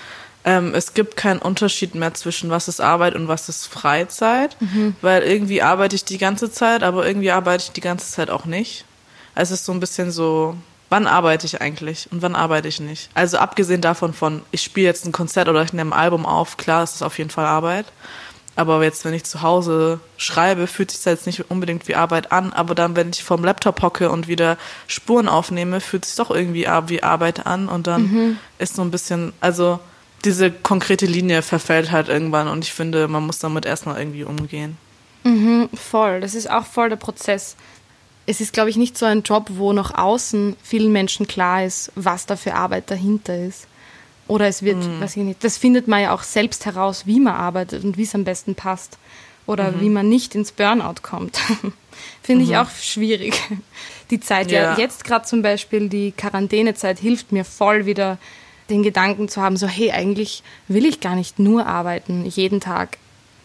ähm, es gibt keinen Unterschied mehr zwischen was ist Arbeit und was ist Freizeit, mhm. weil irgendwie arbeite ich die ganze Zeit, aber irgendwie arbeite ich die ganze Zeit auch nicht. Es ist so ein bisschen so, wann arbeite ich eigentlich und wann arbeite ich nicht? Also abgesehen davon von, ich spiele jetzt ein Konzert oder ich nehme ein Album auf, klar, das ist auf jeden Fall Arbeit. Aber jetzt, wenn ich zu Hause schreibe, fühlt sich das jetzt nicht unbedingt wie Arbeit an. Aber dann, wenn ich vom Laptop hocke und wieder Spuren aufnehme, fühlt sich doch irgendwie wie Arbeit an. Und dann mhm. ist so ein bisschen, also diese konkrete Linie verfällt halt irgendwann. Und ich finde, man muss damit erstmal irgendwie umgehen. Mhm, voll. Das ist auch voll der Prozess es ist, glaube ich, nicht so ein Job, wo nach außen vielen Menschen klar ist, was da für Arbeit dahinter ist. Oder es wird, mhm. weiß ich nicht, das findet man ja auch selbst heraus, wie man arbeitet und wie es am besten passt. Oder mhm. wie man nicht ins Burnout kommt. Finde mhm. ich auch schwierig. Die Zeit, ja, ja jetzt gerade zum Beispiel, die Quarantänezeit hilft mir voll wieder, den Gedanken zu haben, so, hey, eigentlich will ich gar nicht nur arbeiten, jeden Tag.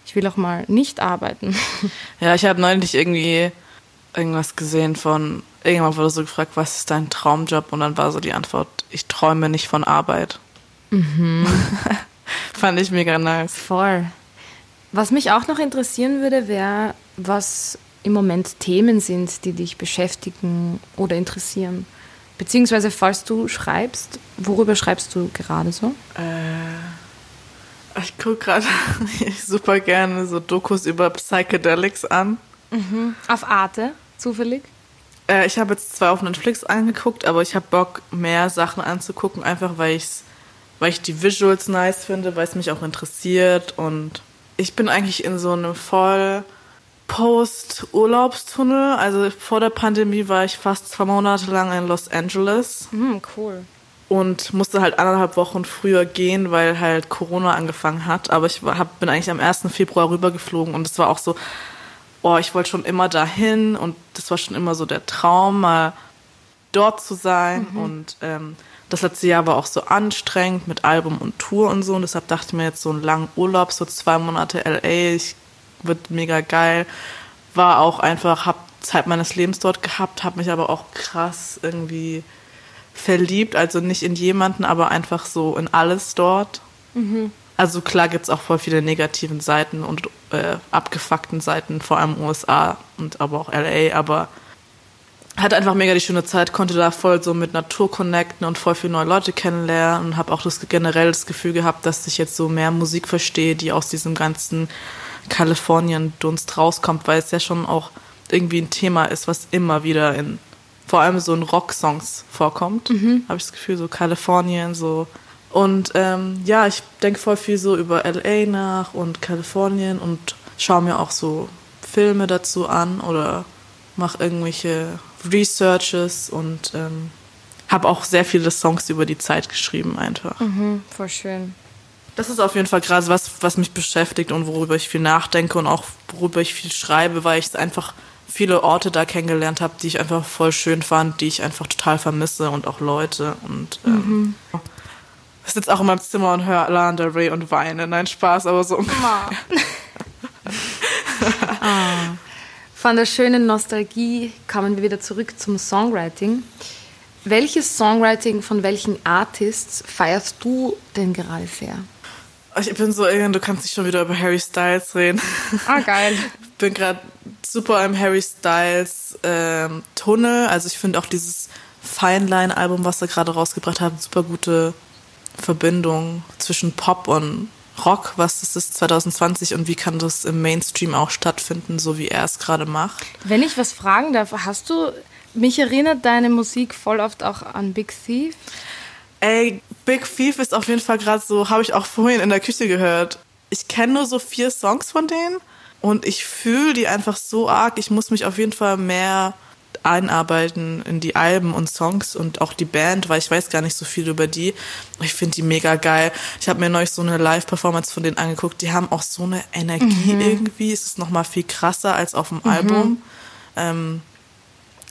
Ich will auch mal nicht arbeiten. Ja, ich habe neulich irgendwie irgendwas gesehen von, irgendjemand wurde so gefragt, was ist dein Traumjob? Und dann war so die Antwort, ich träume nicht von Arbeit. Mhm. Fand ich mega nice. Voll. Was mich auch noch interessieren würde, wäre, was im Moment Themen sind, die dich beschäftigen oder interessieren. Beziehungsweise, falls du schreibst, worüber schreibst du gerade so? Äh, ich gucke gerade super gerne so Dokus über Psychedelics an. Mhm. Auf Arte, zufällig? Äh, ich habe jetzt zwei auf Netflix angeguckt, aber ich habe Bock, mehr Sachen anzugucken, einfach weil, ich's, weil ich die Visuals nice finde, weil es mich auch interessiert. Und ich bin eigentlich in so einem voll Post-Urlaubstunnel. Also vor der Pandemie war ich fast zwei Monate lang in Los Angeles. Mhm, cool und musste halt anderthalb Wochen früher gehen, weil halt Corona angefangen hat. Aber ich war, hab, bin eigentlich am 1. Februar rübergeflogen und es war auch so, oh, ich wollte schon immer dahin und das war schon immer so der Traum, mal dort zu sein. Mhm. Und ähm, das letzte Jahr war auch so anstrengend mit Album und Tour und so. Und deshalb dachte ich mir jetzt so einen langen Urlaub, so zwei Monate LA, ich, wird mega geil. War auch einfach, hab Zeit meines Lebens dort gehabt, habe mich aber auch krass irgendwie verliebt. Also nicht in jemanden, aber einfach so in alles dort. Mhm. Also klar gibt es auch voll viele negativen Seiten und äh, abgefuckten Seiten, vor allem USA und aber auch LA, aber hatte einfach mega die schöne Zeit, konnte da voll so mit Natur connecten und voll viele neue Leute kennenlernen und habe auch das generell das Gefühl gehabt, dass ich jetzt so mehr Musik verstehe, die aus diesem ganzen Kalifornien-Dunst rauskommt, weil es ja schon auch irgendwie ein Thema ist, was immer wieder in vor allem so in Rock-Songs vorkommt. Mhm. Habe ich das Gefühl, so Kalifornien, so und ähm, ja, ich denke voll viel so über LA nach und Kalifornien und schaue mir auch so Filme dazu an oder mache irgendwelche Researches und ähm, habe auch sehr viele Songs über die Zeit geschrieben einfach. Mhm, voll schön. Das ist auf jeden Fall gerade was, was mich beschäftigt und worüber ich viel nachdenke und auch worüber ich viel schreibe, weil ich einfach viele Orte da kennengelernt habe, die ich einfach voll schön fand, die ich einfach total vermisse und auch Leute und ähm, mhm. Ich sitze auch in meinem Zimmer und höre Lana Del Rey und weine. Nein, Spaß, aber so. Von der schönen Nostalgie kommen wir wieder zurück zum Songwriting. Welches Songwriting von welchen Artists feierst du denn gerade sehr? Ich bin so, du kannst nicht schon wieder über Harry Styles reden. Ah, geil. Ich bin gerade super im Harry Styles ähm, Tunnel. Also ich finde auch dieses Fine Line Album, was er gerade rausgebracht hat, super gute Verbindung zwischen Pop und Rock. Was ist das 2020 und wie kann das im Mainstream auch stattfinden, so wie er es gerade macht? Wenn ich was fragen darf, hast du mich erinnert deine Musik voll oft auch an Big Thief? Ey, Big Thief ist auf jeden Fall gerade so, habe ich auch vorhin in der Küche gehört. Ich kenne nur so vier Songs von denen und ich fühle die einfach so arg. Ich muss mich auf jeden Fall mehr einarbeiten in die Alben und Songs und auch die Band, weil ich weiß gar nicht so viel über die. Ich finde die mega geil. Ich habe mir neulich so eine Live-Performance von denen angeguckt. Die haben auch so eine Energie mhm. irgendwie. Es ist noch mal viel krasser als auf dem mhm. Album. Ähm,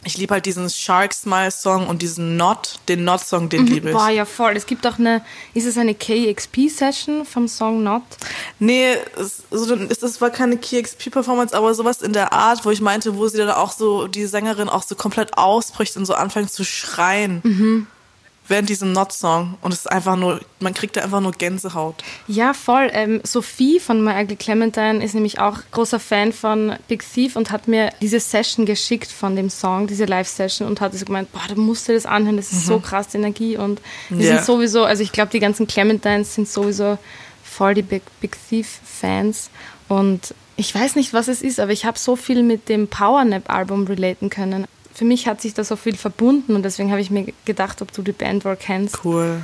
ich liebe halt diesen Shark Smile Song und diesen Not, den Not Song, den mhm. liebe ich. Boah, ja voll. Es gibt auch eine, ist es eine KXP Session vom Song Not? Nee, es, also, es war keine KXP Performance, aber sowas in der Art, wo ich meinte, wo sie dann auch so, die Sängerin auch so komplett ausbricht und so anfängt zu schreien. Mhm während diesem Not-Song. Und es ist einfach nur, man kriegt da einfach nur Gänsehaut. Ja, voll. Ähm, Sophie von My Ugly Clementine ist nämlich auch großer Fan von Big Thief und hat mir diese Session geschickt von dem Song, diese Live-Session und hat so gemeint, boah, du musst dir das anhören, das ist mhm. so krass, die Energie. Und wir yeah. sind sowieso, also ich glaube, die ganzen Clementines sind sowieso voll die Big, Big Thief-Fans. Und ich weiß nicht, was es ist, aber ich habe so viel mit dem Powernap-Album relaten können für mich hat sich da so viel verbunden und deswegen habe ich mir gedacht, ob du die Band wohl kennst. Cool.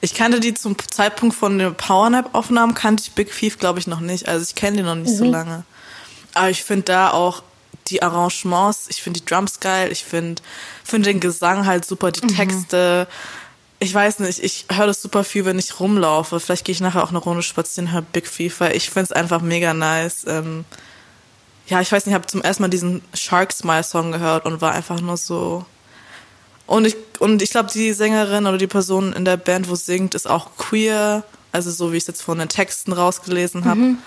Ich kannte die zum Zeitpunkt von den Powernap-Aufnahmen, kannte ich Big Thief, glaube ich, noch nicht. Also ich kenne die noch nicht mhm. so lange. Aber ich finde da auch die Arrangements, ich finde die Drums geil, ich finde find den Gesang halt super, die mhm. Texte. Ich weiß nicht, ich höre das super viel, wenn ich rumlaufe. Vielleicht gehe ich nachher auch eine Runde spazieren, höre Big Thief, weil ich finde es einfach mega nice. Ähm, ja, ich weiß nicht, ich habe zum ersten Mal diesen Shark Smile Song gehört und war einfach nur so. Und ich, und ich glaube, die Sängerin oder die Person in der Band, wo singt, ist auch queer. Also so wie ich es jetzt von den Texten rausgelesen habe. Mhm.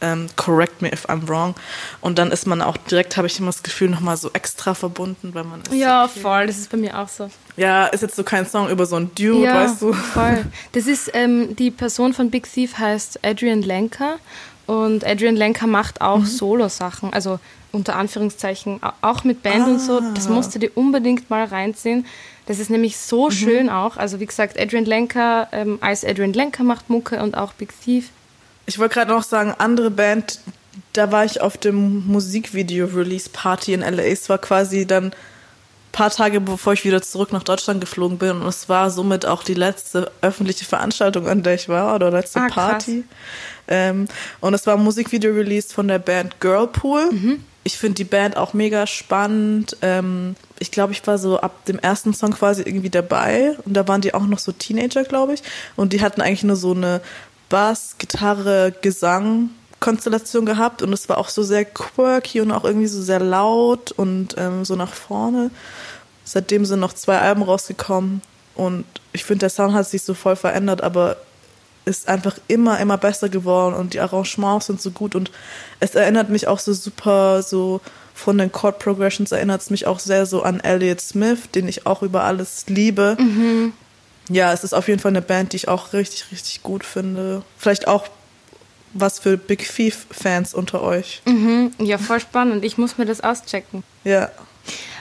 Ähm, correct me if I'm wrong. Und dann ist man auch direkt, habe ich immer das Gefühl, nochmal so extra verbunden, weil man ist. Ja, okay. voll, das ist bei mir auch so. Ja, ist jetzt so kein Song über so ein Dude, ja, weißt du? Voll. Das ist, ähm, die Person von Big Thief heißt Adrian Lenker und Adrian Lenker macht auch mhm. Solo-Sachen, also unter Anführungszeichen, auch mit Band ah. und so. Das ah. musst du dir unbedingt mal reinziehen. Das ist nämlich so mhm. schön auch. Also wie gesagt, Adrian Lenker ähm, als Adrian Lenker macht Mucke und auch Big Thief. Ich wollte gerade noch sagen, andere Band, da war ich auf dem Musikvideo-Release-Party in LA. Es war quasi dann paar Tage bevor ich wieder zurück nach Deutschland geflogen bin und es war somit auch die letzte öffentliche Veranstaltung, an der ich war oder letzte ah, Party. Ähm, und es war ein Musikvideo released von der Band Girlpool. Mhm. Ich finde die Band auch mega spannend. Ähm, ich glaube, ich war so ab dem ersten Song quasi irgendwie dabei und da waren die auch noch so Teenager, glaube ich. Und die hatten eigentlich nur so eine Bass, Gitarre, Gesang Konstellation gehabt und es war auch so sehr quirky und auch irgendwie so sehr laut und ähm, so nach vorne. Seitdem sind noch zwei Alben rausgekommen und ich finde, der Sound hat sich so voll verändert, aber ist einfach immer, immer besser geworden und die Arrangements sind so gut und es erinnert mich auch so super, so von den Chord Progressions erinnert es mich auch sehr so an Elliott Smith, den ich auch über alles liebe. Mhm. Ja, es ist auf jeden Fall eine Band, die ich auch richtig, richtig gut finde. Vielleicht auch was für Big Thief-Fans unter euch. Mhm, ja, voll spannend. Ich muss mir das auschecken. Ja.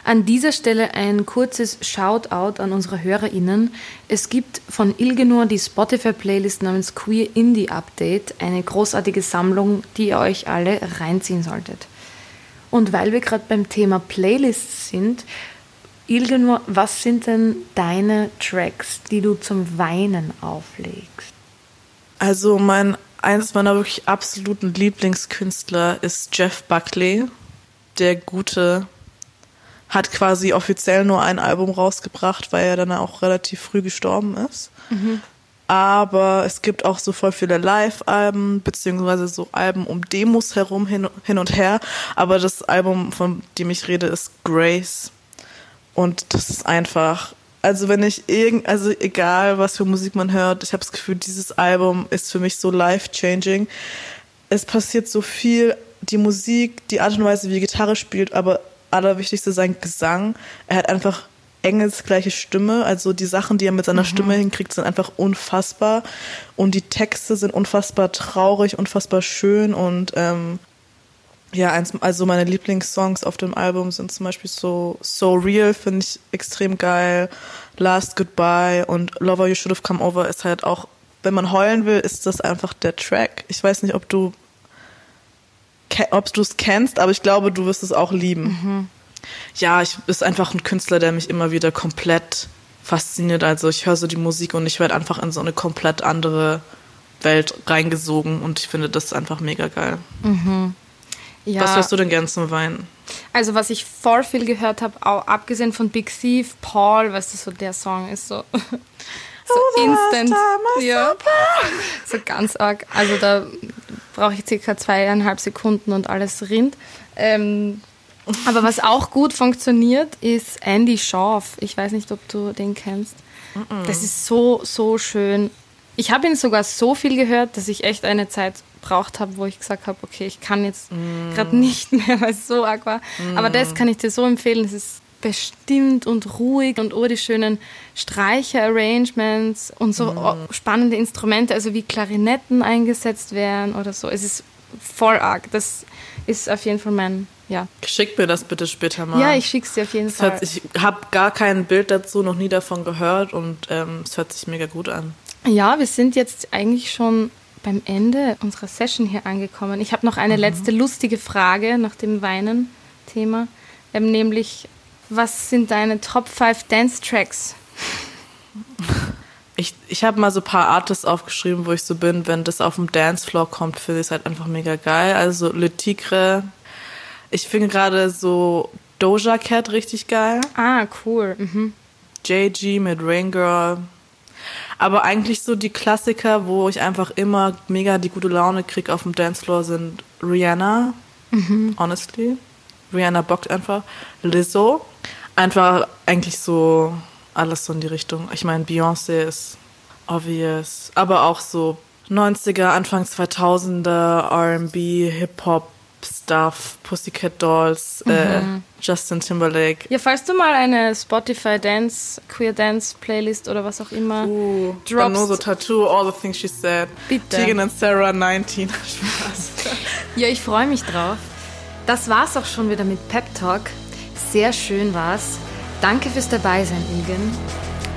An dieser Stelle ein kurzes Shoutout an unsere HörerInnen. Es gibt von Ilgenor die Spotify-Playlist namens Queer Indie Update, eine großartige Sammlung, die ihr euch alle reinziehen solltet. Und weil wir gerade beim Thema Playlists sind, Ilgenor, was sind denn deine Tracks, die du zum Weinen auflegst? Also mein eines meiner wirklich absoluten Lieblingskünstler ist Jeff Buckley. Der Gute hat quasi offiziell nur ein Album rausgebracht, weil er dann auch relativ früh gestorben ist. Mhm. Aber es gibt auch so voll viele Live-Alben, beziehungsweise so Alben um Demos herum, hin, hin und her. Aber das Album, von dem ich rede, ist Grace. Und das ist einfach also wenn ich irgend, also egal was für Musik man hört, ich habe das Gefühl, dieses Album ist für mich so life-changing. Es passiert so viel die Musik, die Art und Weise, wie Gitarre spielt, aber allerwichtigste sein Gesang. Er hat einfach engelsgleiche Stimme. Also die Sachen, die er mit seiner mhm. Stimme hinkriegt, sind einfach unfassbar. Und die Texte sind unfassbar traurig, unfassbar schön. Und ähm, ja, eins, also meine Lieblingssongs auf dem Album sind zum Beispiel so So Real, finde ich extrem geil. Last Goodbye und Lover You Should Have Come Over ist halt auch, wenn man heulen will, ist das einfach der Track. Ich weiß nicht, ob du ob du es kennst, aber ich glaube, du wirst es auch lieben. Mhm. Ja, ich ist einfach ein Künstler, der mich immer wieder komplett fasziniert. Also ich höre so die Musik und ich werde einfach in so eine komplett andere Welt reingesogen und ich finde das einfach mega geil. Mhm. Ja. Was hörst du denn gern zum Weinen? Also was ich voll viel gehört habe, auch abgesehen von Big Thief, Paul, weißt du, so der Song ist so so instant. Ja. So ganz arg. Also da brauche ich circa zweieinhalb Sekunden und alles rinnt. Ähm, aber was auch gut funktioniert, ist Andy Schauf. Ich weiß nicht, ob du den kennst. Das ist so, so schön. Ich habe ihn sogar so viel gehört, dass ich echt eine Zeit braucht habe, wo ich gesagt habe, okay, ich kann jetzt mm. gerade nicht mehr, weil es so arg war. Mm. Aber das kann ich dir so empfehlen. Es ist bestimmt und ruhig und oh, die schönen Streicher-Arrangements und so mm. spannende Instrumente, also wie Klarinetten eingesetzt werden oder so. Es ist voll arg. Das ist auf jeden Fall mein, ja. Schick mir das bitte später mal. Ja, ich schick's dir auf jeden das Fall. Hört, ich habe gar kein Bild dazu, noch nie davon gehört und ähm, es hört sich mega gut an. Ja, wir sind jetzt eigentlich schon beim Ende unserer Session hier angekommen. Ich habe noch eine mhm. letzte lustige Frage nach dem Weinen-Thema, ähm, nämlich was sind deine Top 5 Dance Tracks? Ich, ich habe mal so ein paar Artists aufgeschrieben, wo ich so bin, wenn das auf dem Dancefloor kommt, finde ich es halt einfach mega geil. Also Le Tigre. Ich finde gerade so Doja Cat richtig geil. Ah, cool. Mhm. JG mit Rain Girl. Aber eigentlich so die Klassiker, wo ich einfach immer mega die gute Laune kriege auf dem Dancefloor, sind Rihanna, mhm. honestly. Rihanna bockt einfach. Lizzo. Einfach eigentlich so alles so in die Richtung. Ich meine, Beyoncé ist obvious, aber auch so 90er, Anfang 2000er, R&B, Hip-Hop, Stuff, Pussycat Dolls, äh, mhm. äh, Justin Timberlake. Ja, falls du mal eine Spotify Dance, Queer Dance Playlist oder was auch immer uh, droppst. nur so Tattoo, All the Things She Said. Bitte. Tegan and Sarah 19. Spaß. ja, ich freue mich drauf. Das war's auch schon wieder mit Pep Talk. Sehr schön war's. Danke fürs Dabeisein, Ilgen.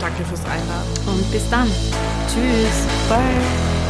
Danke fürs Einladen. Und bis dann. Tschüss. Bye.